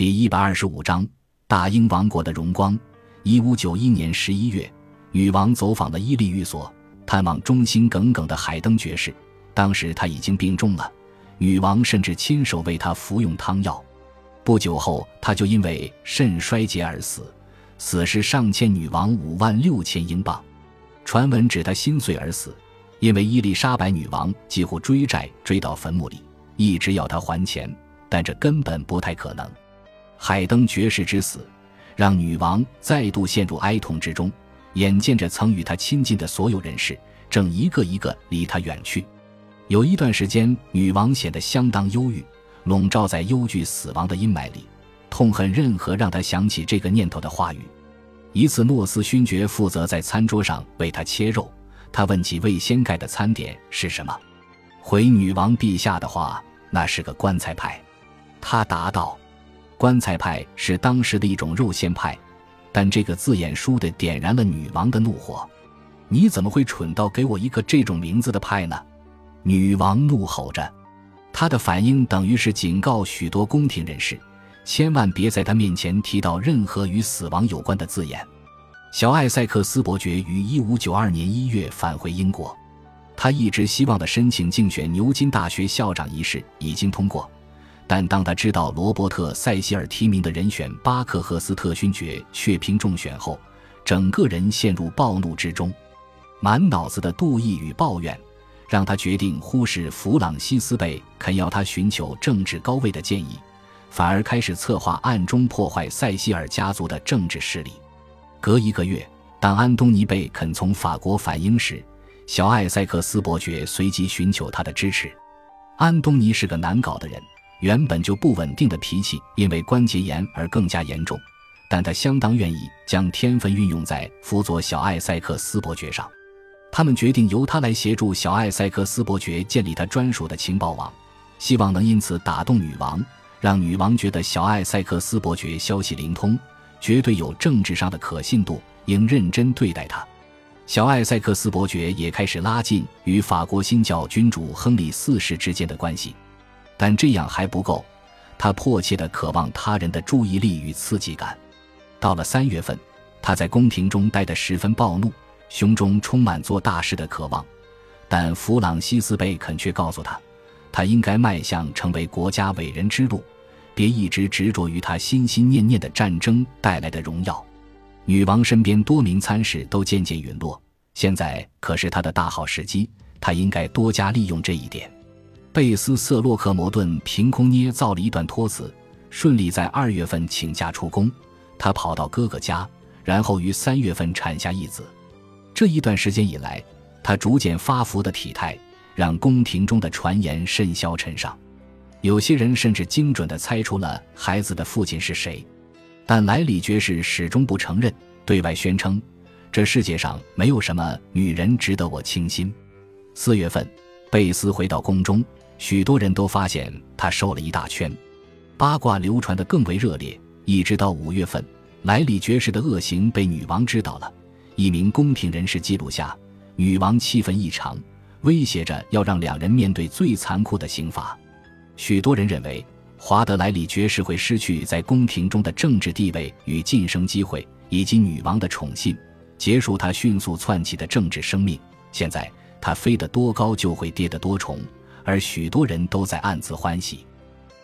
第一百二十五章大英王国的荣光。一五九一年十一月，女王走访了伊利寓所，探望忠心耿耿的海登爵士。当时他已经病重了，女王甚至亲手为他服用汤药。不久后，他就因为肾衰竭而死，死时尚欠女王五万六千英镑。传闻指他心碎而死，因为伊丽莎白女王几乎追债追到坟墓里，一直要他还钱，但这根本不太可能。海登爵士之死，让女王再度陷入哀痛之中。眼见着曾与他亲近的所有人士，正一个一个离他远去。有一段时间，女王显得相当忧郁，笼罩在忧惧死亡的阴霾里，痛恨任何让她想起这个念头的话语。一次，诺斯勋爵负责在餐桌上为她切肉，他问起未掀盖的餐点是什么，回女王陛下的话，那是个棺材派。他答道。棺材派是当时的一种肉馅派，但这个字眼输的点燃了女王的怒火。你怎么会蠢到给我一个这种名字的派呢？女王怒吼着，她的反应等于是警告许多宫廷人士，千万别在她面前提到任何与死亡有关的字眼。小艾塞克斯伯爵于一五九二年一月返回英国，他一直希望的申请竞选牛津大学校长一事已经通过。但当他知道罗伯特·塞西尔提名的人选巴克赫斯特勋爵却凭中选后，整个人陷入暴怒之中，满脑子的妒意与抱怨，让他决定忽视弗朗西斯贝肯要他寻求政治高位的建议，反而开始策划暗中破坏塞西尔家族的政治势力。隔一个月，当安东尼贝肯从法国返英时，小艾塞克斯伯爵随即寻求他的支持。安东尼是个难搞的人。原本就不稳定的脾气，因为关节炎而更加严重，但他相当愿意将天分运用在辅佐小艾塞克斯伯爵上。他们决定由他来协助小艾塞克斯伯爵建立他专属的情报网，希望能因此打动女王，让女王觉得小艾塞克斯伯爵消息灵通，绝对有政治上的可信度，应认真对待他。小艾塞克斯伯爵也开始拉近与法国新教君主亨利四世之间的关系。但这样还不够，他迫切地渴望他人的注意力与刺激感。到了三月份，他在宫廷中待得十分暴怒，胸中充满做大事的渴望。但弗朗西斯贝肯却告诉他，他应该迈向成为国家伟人之路，别一直执着于他心心念念的战争带来的荣耀。女王身边多名参事都渐渐陨落，现在可是他的大好时机，他应该多加利用这一点。贝斯·瑟洛克摩顿凭空捏造了一段托词，顺利在二月份请假出宫。他跑到哥哥家，然后于三月份产下一子。这一段时间以来，他逐渐发福的体态，让宫廷中的传言甚嚣尘上。有些人甚至精准地猜出了孩子的父亲是谁，但莱里爵士始终不承认，对外宣称：“这世界上没有什么女人值得我倾心。”四月份，贝斯回到宫中。许多人都发现他瘦了一大圈，八卦流传得更为热烈。一直到五月份，莱里爵士的恶行被女王知道了，一名宫廷人士记录下，女王气愤异常，威胁着要让两人面对最残酷的刑罚。许多人认为，华德莱里爵士会失去在宫廷中的政治地位与晋升机会，以及女王的宠信，结束他迅速窜起的政治生命。现在，他飞得多高就会跌得多重。而许多人都在暗自欢喜。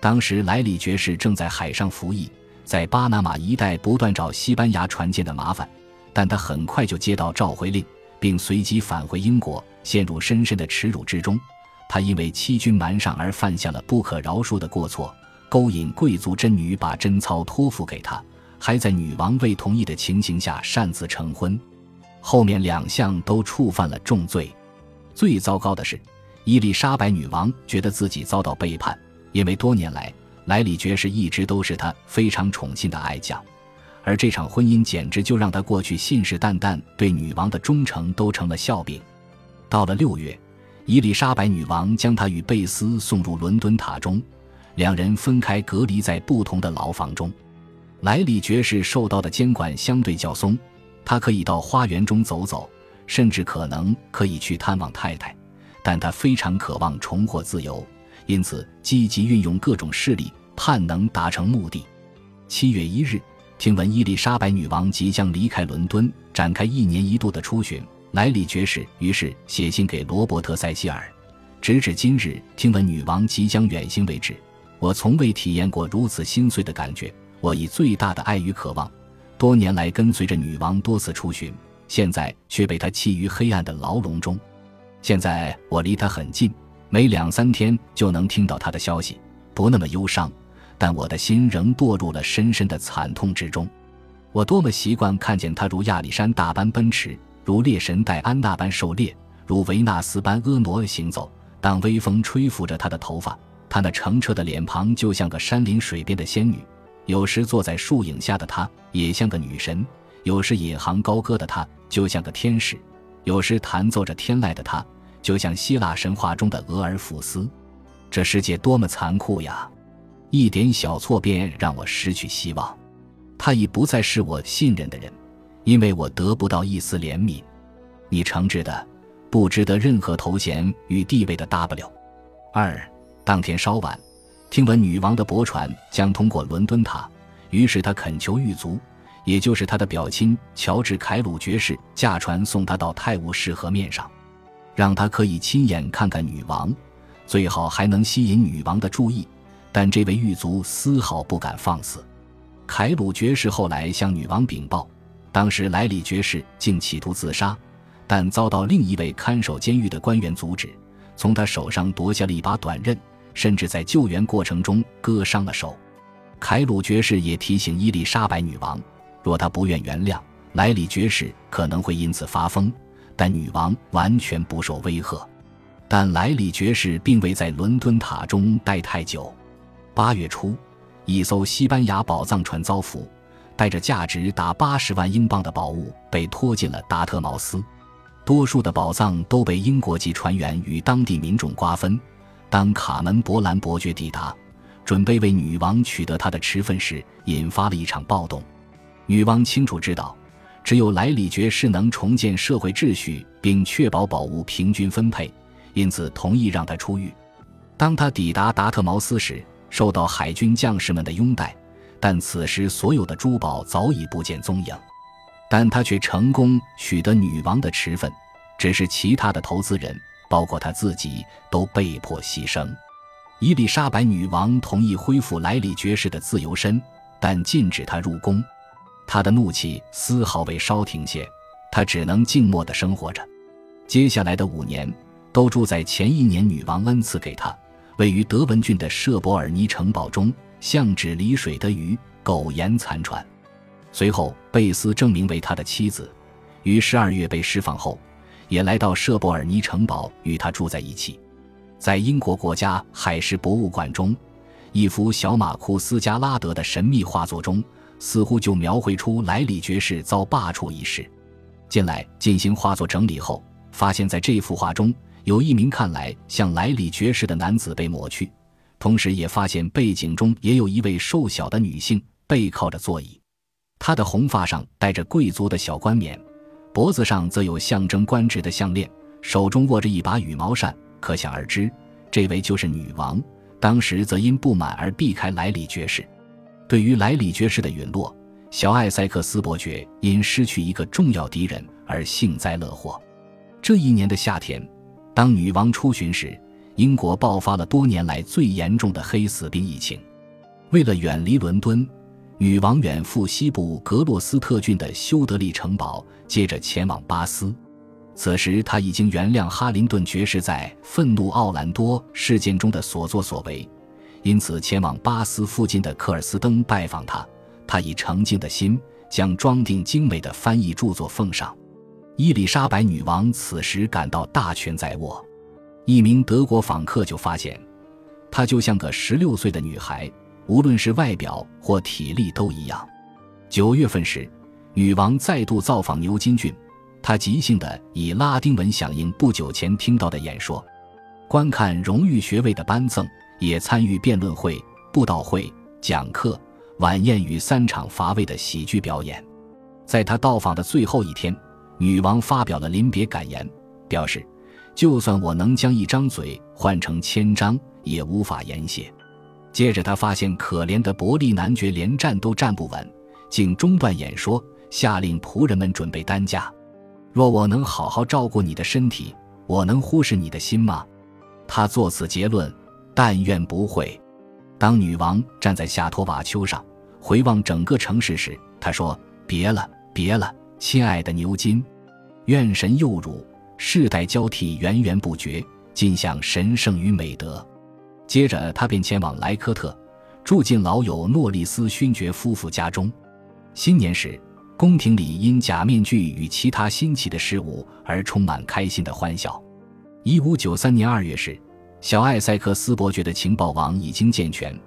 当时莱里爵士正在海上服役，在巴拿马一带不断找西班牙船舰的麻烦，但他很快就接到召回令，并随即返回英国，陷入深深的耻辱之中。他因为欺君瞒上而犯下了不可饶恕的过错，勾引贵族贞女把贞操托付给他，还在女王未同意的情形下擅自成婚。后面两项都触犯了重罪。最糟糕的是。伊丽莎白女王觉得自己遭到背叛，因为多年来莱里爵士一直都是她非常宠信的爱将，而这场婚姻简直就让她过去信誓旦旦对女王的忠诚都成了笑柄。到了六月，伊丽莎白女王将她与贝斯送入伦敦塔中，两人分开隔离在不同的牢房中。莱里爵士受到的监管相对较松，他可以到花园中走走，甚至可能可以去探望太太。但他非常渴望重获自由，因此积极运用各种势力，盼能达成目的。七月一日，听闻伊丽莎白女王即将离开伦敦，展开一年一度的出巡。莱里爵士于是写信给罗伯特·塞西尔。直至今日，听闻女王即将远行为止，我从未体验过如此心碎的感觉。我以最大的爱与渴望，多年来跟随着女王多次出巡，现在却被她弃于黑暗的牢笼中。现在我离他很近，每两三天就能听到他的消息，不那么忧伤，但我的心仍堕入了深深的惨痛之中。我多么习惯看见他如亚历山大般奔驰，如猎神戴安娜般狩猎，如维纳斯般婀娜行走。当微风吹拂着他的头发，他那澄澈的脸庞就像个山林水边的仙女；有时坐在树影下的她也像个女神；有时引吭高歌的她就像个天使；有时弹奏着天籁的她就像希腊神话中的俄尔甫斯。这世界多么残酷呀！一点小错便让我失去希望。他已不再是我信任的人，因为我得不到一丝怜悯。你诚挚的。不值得任何头衔与地位的 W。二，当天稍晚，听闻女王的驳船将通过伦敦塔，于是他恳求狱卒，也就是他的表亲乔治·凯鲁爵士，驾船送他到泰晤士河面上，让他可以亲眼看看女王，最好还能吸引女王的注意。但这位狱卒丝毫不敢放肆。凯鲁爵士后来向女王禀报，当时莱里爵士竟企图自杀。但遭到另一位看守监狱的官员阻止，从他手上夺下了一把短刃，甚至在救援过程中割伤了手。凯鲁爵士也提醒伊丽莎白女王，若她不愿原谅莱里爵士，可能会因此发疯。但女王完全不受威吓。但莱里爵士并未在伦敦塔中待太久。八月初，一艘西班牙宝藏船遭俘，带着价值达八十万英镑的宝物被拖进了达特茅斯。多数的宝藏都被英国籍船员与当地民众瓜分。当卡门伯兰伯爵抵达，准备为女王取得她的持份时，引发了一场暴动。女王清楚知道，只有莱里爵士能重建社会秩序并确保宝物平均分配，因此同意让他出狱。当他抵达达特茅斯时，受到海军将士们的拥戴，但此时所有的珠宝早已不见踪影。但他却成功取得女王的持份，只是其他的投资人，包括他自己，都被迫牺牲。伊丽莎白女王同意恢复莱里爵士的自由身，但禁止他入宫。他的怒气丝毫未稍停歇，他只能静默地生活着。接下来的五年，都住在前一年女王恩赐给他位于德文郡的舍伯尔尼城堡中，像指离水的鱼，苟延残喘。随后，贝斯证明为他的妻子，于十二月被释放后，也来到舍伯尔尼城堡与他住在一起。在英国国家海事博物馆中，一幅小马库斯加拉德的神秘画作中，似乎就描绘出莱里爵士遭罢黜一事。近来进行画作整理后，发现在这幅画中有一名看来像莱里爵士的男子被抹去，同时也发现背景中也有一位瘦小的女性背靠着座椅。她的红发上戴着贵族的小冠冕，脖子上则有象征官职的项链，手中握着一把羽毛扇。可想而知，这位就是女王。当时则因不满而避开莱里爵士。对于莱里爵士的陨落，小艾塞克斯伯爵因失去一个重要敌人而幸灾乐祸。这一年的夏天，当女王出巡时，英国爆发了多年来最严重的黑死病疫情。为了远离伦敦。女王远赴西部格洛斯特郡的修德利城堡，接着前往巴斯。此时，他已经原谅哈林顿爵士在愤怒奥兰多事件中的所作所为，因此前往巴斯附近的克尔斯登拜访他。他以澄净的心将装订精美的翻译著作奉上。伊丽莎白女王此时感到大权在握。一名德国访客就发现，她就像个十六岁的女孩。无论是外表或体力都一样。九月份时，女王再度造访牛津郡，她即兴地以拉丁文响应不久前听到的演说，观看荣誉学位的颁赠，也参与辩论会、布道会、讲课、晚宴与三场乏味的喜剧表演。在他到访的最后一天，女王发表了临别感言，表示：“就算我能将一张嘴换成千张，也无法言谢。”接着，他发现可怜的伯利男爵连站都站不稳，竟中断演说，下令仆人们准备担架。若我能好好照顾你的身体，我能忽视你的心吗？他作此结论，但愿不会。当女王站在夏托瓦丘上回望整个城市时，她说：“别了，别了，亲爱的牛津，愿神佑汝，世代交替，源源不绝，尽享神圣与美德。”接着，他便前往莱科特，住进老友诺利斯勋爵夫妇家中。新年时，宫廷里因假面具与其他新奇的事物而充满开心的欢笑。一五九三年二月时。小艾塞克斯伯爵的情报网已经健全，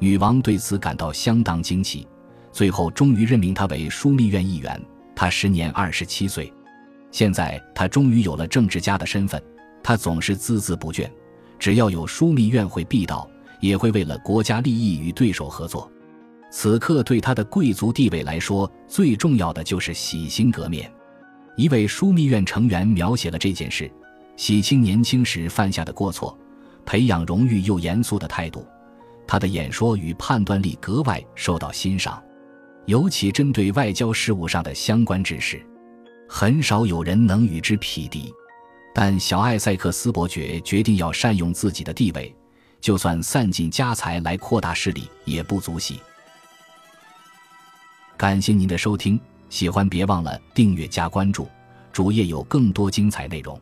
女王对此感到相当惊奇，最后终于任命他为枢密院议员。他时年二十七岁，现在他终于有了政治家的身份。他总是孜孜不倦，只要有枢密院会必到，也会为了国家利益与对手合作。此刻对他的贵族地位来说，最重要的就是洗心革面。一位枢密院成员描写了这件事：洗清年轻时犯下的过错。培养荣誉又严肃的态度，他的演说与判断力格外受到欣赏，尤其针对外交事务上的相关知识，很少有人能与之匹敌。但小艾塞克斯伯爵决定要善用自己的地位，就算散尽家财来扩大势力也不足惜。感谢您的收听，喜欢别忘了订阅加关注，主页有更多精彩内容。